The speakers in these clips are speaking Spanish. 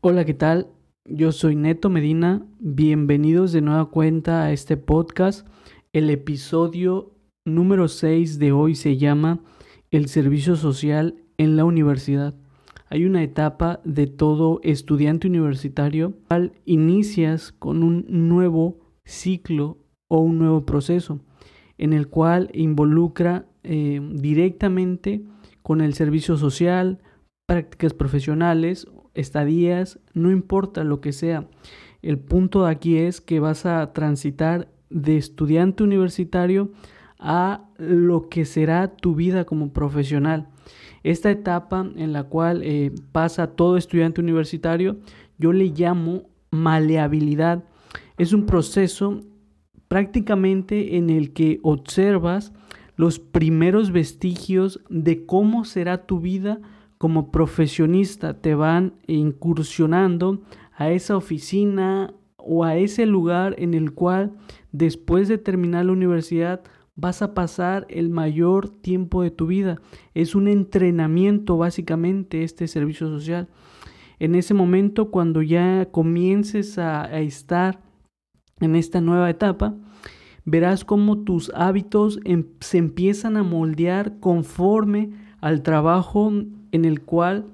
Hola, ¿qué tal? Yo soy Neto Medina. Bienvenidos de nueva cuenta a este podcast. El episodio número 6 de hoy se llama El servicio social en la universidad. Hay una etapa de todo estudiante universitario al inicias con un nuevo ciclo o un nuevo proceso en el cual involucra eh, directamente con el servicio social, prácticas profesionales, estadías, no importa lo que sea. El punto de aquí es que vas a transitar de estudiante universitario a lo que será tu vida como profesional. Esta etapa en la cual eh, pasa todo estudiante universitario, yo le llamo maleabilidad. Es un proceso prácticamente en el que observas los primeros vestigios de cómo será tu vida como profesionista. Te van incursionando a esa oficina o a ese lugar en el cual después de terminar la universidad vas a pasar el mayor tiempo de tu vida. Es un entrenamiento básicamente este servicio social. En ese momento, cuando ya comiences a, estar en esta nueva etapa, verás cómo tus hábitos em, se empiezan a moldear conforme al trabajo en el cual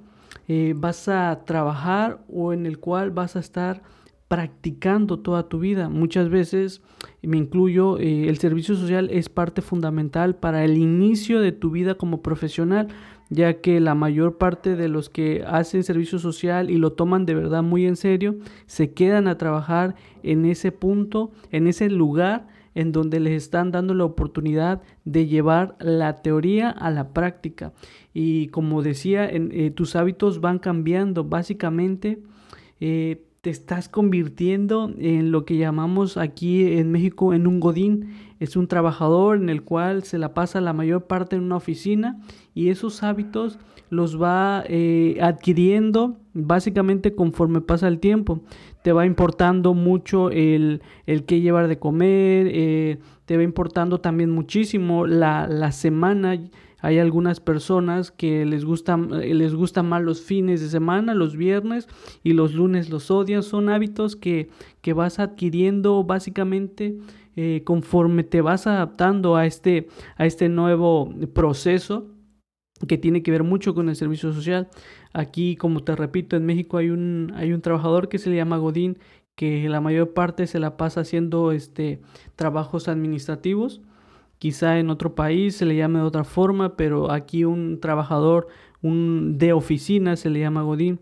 eh, vas a trabajar o en el cual vas a estar practicando toda tu vida. Muchas veces, me incluyo, eh, el servicio social es parte fundamental para el inicio de tu vida como profesional, ya que la mayor parte de los que hacen servicio social y lo toman de verdad muy en serio, se quedan a trabajar en ese punto, en ese lugar en donde les están dando la oportunidad de llevar la teoría a la práctica. Y como decía, eh, tus hábitos van cambiando. Básicamente, eh, te estás convirtiendo en lo que llamamos aquí en México en un godín. Es un trabajador en el cual se la pasa la mayor parte en una oficina y esos hábitos los va eh, adquiriendo básicamente conforme pasa el tiempo. Te va importando mucho el, el qué llevar de comer, eh, te va importando también muchísimo la, la semana hay algunas personas que les gustan, eh, les gustan más los fines de semana, los viernes y los lunes los odian. Son hábitos que, que vas adquiriendo básicamente eh, conforme te vas adaptando a este, a este nuevo proceso que tiene que ver mucho con el servicio social. Aquí, como te repito, en México hay un, hay un trabajador que se le llama Godín, que la mayor parte se la pasa haciendo este, trabajos administrativos Quizá en otro país se le llame de otra forma, pero aquí un trabajador un de oficina se le llama Godín.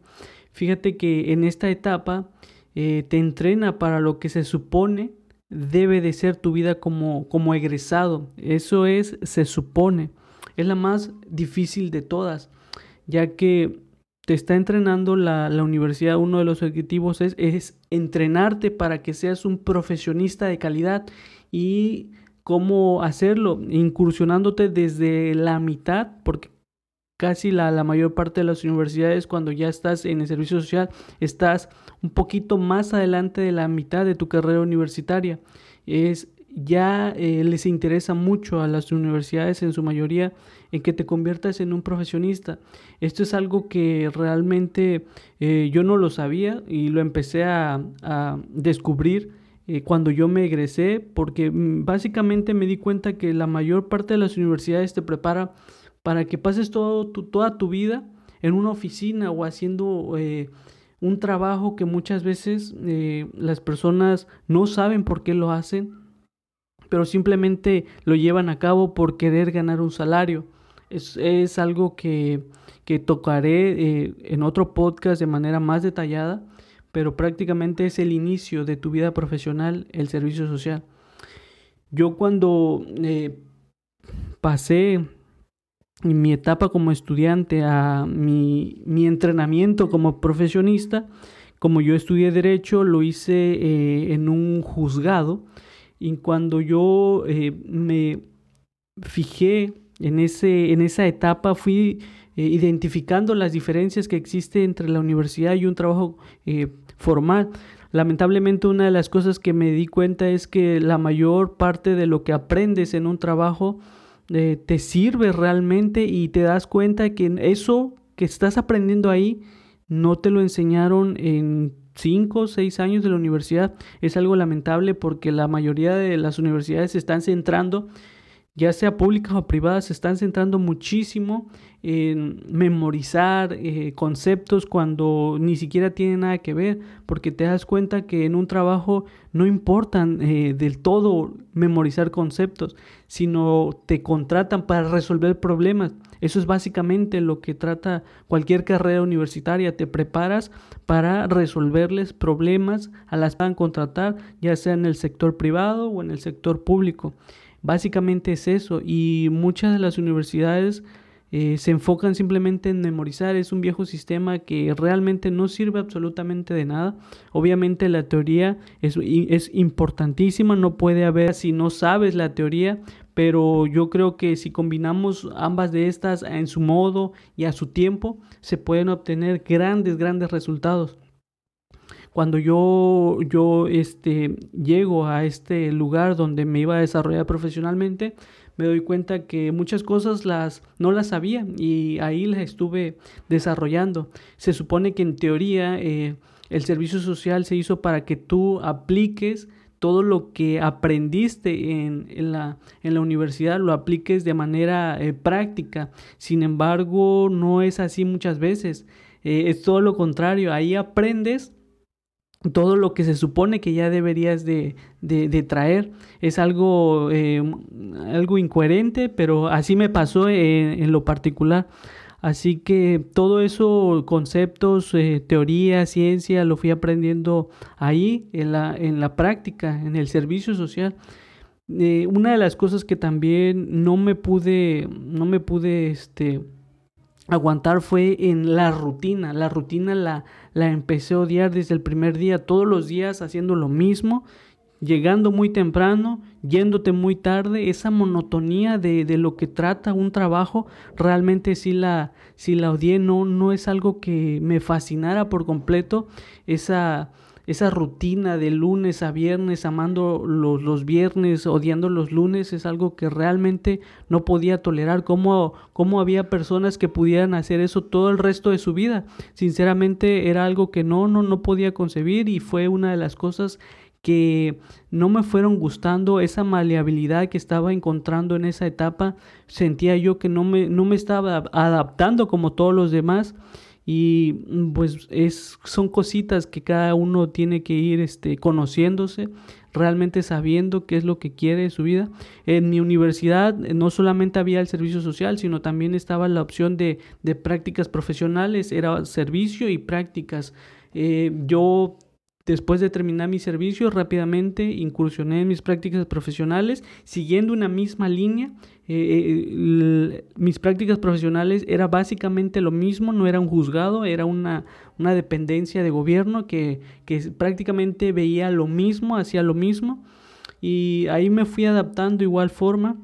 Fíjate que en esta etapa eh, te entrena para lo que se supone debe de ser tu vida como, como egresado. Eso es, se supone. Es la más difícil de todas, ya que te está entrenando la, la universidad. Uno de los objetivos es, es entrenarte para que seas un profesionista de calidad y cómo hacerlo, incursionándote desde la mitad, porque casi la, mayor parte de las universidades cuando ya estás en el servicio social, estás un poquito más adelante de la mitad de tu carrera universitaria. Es ya eh, les interesa mucho a las universidades en su mayoría en que te conviertas en un profesionista. Esto es algo que realmente eh, yo no lo sabía y lo empecé a descubrir eh, cuando yo me egresé, porque mm, básicamente me di cuenta que la mayor parte de las universidades te prepara para que pases todo toda tu vida en una oficina o haciendo eh, un trabajo que muchas veces eh, las personas no saben por qué lo hacen, pero simplemente lo llevan a cabo por querer ganar un salario. Es, es algo que, que tocaré en otro podcast de manera más detallada pero prácticamente es el inicio de tu vida profesional, el servicio social. Yo cuando eh, pasé mi etapa como estudiante a mi, entrenamiento como profesionista, como yo estudié derecho, lo hice eh, en un juzgado y cuando yo eh, me fijé en, ese, en esa etapa fui identificando las diferencias que existen entre la universidad y un trabajo formal. Lamentablemente una de las cosas que me di cuenta es que la mayor parte de lo que aprendes en un trabajo eh, te sirve realmente y te das cuenta que eso que estás aprendiendo ahí no te lo enseñaron en cinco o seis años de la universidad, es algo lamentable porque la mayoría de las universidades se están centrando ya sea públicas o privadas, se están centrando muchísimo en memorizar eh, conceptos cuando ni siquiera tienen nada que ver, porque te das cuenta que en un trabajo no importan eh, del todo memorizar conceptos, sino te contratan para resolver problemas. Eso es básicamente lo que trata cualquier carrera universitaria. Te preparas para resolverles problemas a las que van a contratar, ya sea en el sector privado o en el sector público. Básicamente es eso y muchas de las universidades eh, se enfocan simplemente en memorizar. Es un viejo sistema que realmente no sirve absolutamente de nada. Obviamente la teoría es, es importantísima, no puede haber si no sabes la teoría, pero yo creo que si combinamos ambas de estas en su modo y a su tiempo, se pueden obtener grandes, grandes resultados cuando yo, yo este, llego a este lugar donde me iba a desarrollar profesionalmente, me doy cuenta que muchas cosas las, no las sabía y ahí las estuve desarrollando. Se supone que en teoría eh, el servicio social se hizo para que tú apliques todo lo que aprendiste en, la, en la, universidad lo apliques de manera eh, práctica. Sin embargo, no es así muchas veces. Eh, es todo lo contrario. Ahí aprendes todo lo que se supone que ya deberías de, de, traer es algo, eh, algo incoherente, pero así me pasó en, lo particular. Así que todo eso, conceptos, eh, teoría, ciencia, lo fui aprendiendo ahí, en la, en la práctica, en el servicio social. Eh, una de las cosas que también no me pude, no me pude, este, aguantar fue en la rutina. La rutina la, la empecé a odiar desde el primer día, todos los días haciendo lo mismo, llegando muy temprano, yéndote muy tarde, esa monotonía de, de lo que trata un trabajo, realmente sí la, sí la odié, no, no es algo que me fascinara por completo, esa esa rutina de lunes a viernes, amando los, los, viernes, odiando los lunes, es algo que realmente no podía tolerar. ¿Cómo, ¿Cómo había personas que pudieran hacer eso todo el resto de su vida? Sinceramente era algo que no, no, no podía concebir y fue una de las cosas que no me fueron gustando, esa maleabilidad que estaba encontrando en esa etapa, sentía yo que no me, no me estaba adaptando como todos los demás y mm, pues es, son cositas que cada uno tiene que ir este, conociéndose, realmente sabiendo qué es lo que quiere de su vida. En mi universidad eh, no solamente había el servicio social, sino también estaba la opción de, de prácticas profesionales, era servicio y prácticas. Eh, yo Después de terminar mi servicio, rápidamente incursioné en mis prácticas profesionales, siguiendo una misma línea. Eh, eh, mis prácticas profesionales era básicamente lo mismo, no era un juzgado, era una, una dependencia de gobierno que, que prácticamente veía lo mismo, hacía lo mismo. Y ahí me fui adaptando igual forma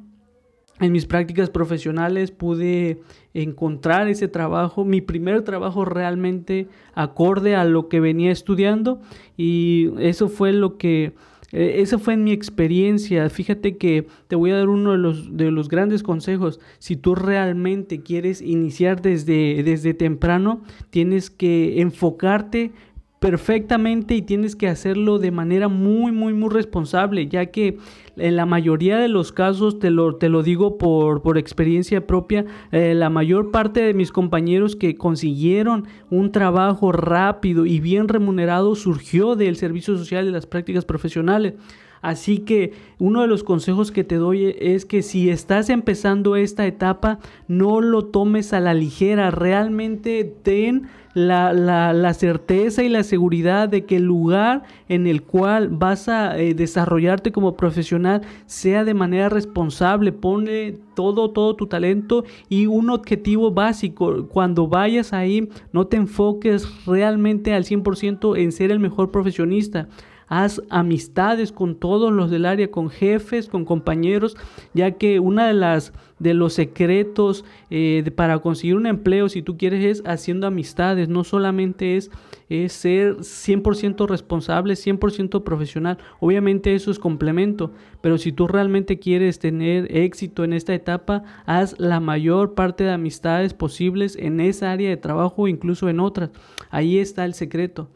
en mis prácticas profesionales pude encontrar ese trabajo, mi primer trabajo realmente acorde a lo que venía estudiando y eso fue lo que, eh, eso fue mi experiencia. Fíjate que te voy a dar uno de los, de los grandes consejos. Si tú realmente quieres iniciar desde, desde temprano, tienes que enfocarte perfectamente y tienes que hacerlo de manera muy, muy, muy responsable, ya que en la mayoría de los casos, te lo, te lo digo por, por experiencia propia, eh, la mayor parte de mis compañeros que consiguieron un trabajo rápido y bien remunerado surgió del servicio social de las prácticas profesionales. Así que uno de los consejos que te doy es que si estás empezando esta etapa, no lo tomes a la ligera, realmente ten la, la, certeza y la seguridad de que el lugar en el cual vas a eh, desarrollarte como profesional sea de manera responsable, pone todo, todo tu talento y un objetivo básico. Cuando vayas ahí, no te enfoques realmente al 100% en ser el mejor profesionista haz amistades con todos los del área, con jefes, con compañeros, ya que una de las de los secretos eh, para conseguir un empleo, si tú quieres, es haciendo amistades, no solamente es, es ser 100% responsable, 100% profesional. Obviamente eso es complemento, pero si tú realmente quieres tener éxito en esta etapa, haz la mayor parte de amistades posibles en esa área de trabajo, incluso en otras. Ahí está el secreto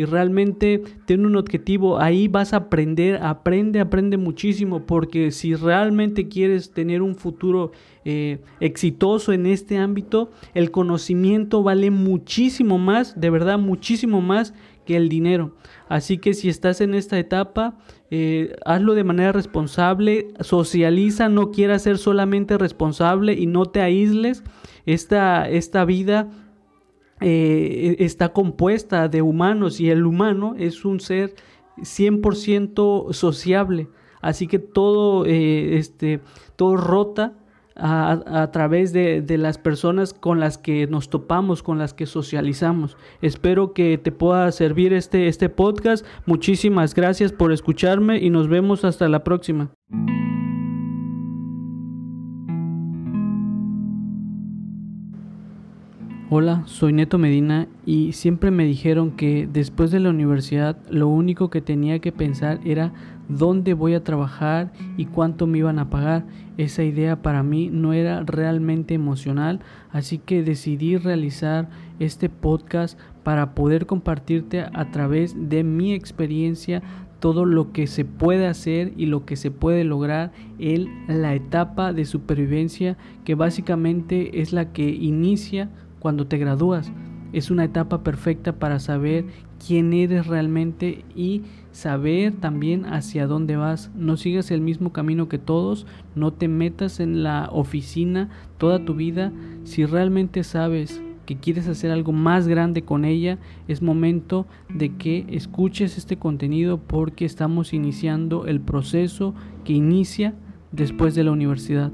y realmente tiene un objetivo, ahí vas a aprender, aprende, aprende muchísimo, porque si realmente quieres tener un futuro eh, exitoso en este ámbito, el conocimiento vale muchísimo más, de verdad, muchísimo más que el dinero. Así que si estás en esta etapa, eh, hazlo de manera responsable, socializa, no quieras ser solamente responsable y no te aísles. Esta, esta vida eh, está compuesta de humanos y el humano es un ser 100% sociable. Así que todo, eh, este, todo rota a, través de, de, las personas con las que nos topamos, con las que socializamos. Espero que te pueda servir este, este podcast. Muchísimas gracias por escucharme y nos vemos hasta la próxima. Hola, soy Neto Medina y siempre me dijeron que después de la universidad lo único que tenía que pensar era dónde voy a trabajar y cuánto me iban a pagar. Esa idea para mí no era realmente emocional, así que decidí realizar este podcast para poder compartirte a través de mi experiencia todo lo que se puede hacer y lo que se puede lograr en la etapa de supervivencia que básicamente es la que inicia cuando te gradúas. Es una etapa perfecta para saber quién eres realmente y saber también hacia dónde vas. No sigas el mismo camino que todos, no te metas en la oficina toda tu vida. Si realmente sabes que quieres hacer algo más grande con ella, es momento de que escuches este contenido porque estamos iniciando el proceso que inicia después de la universidad.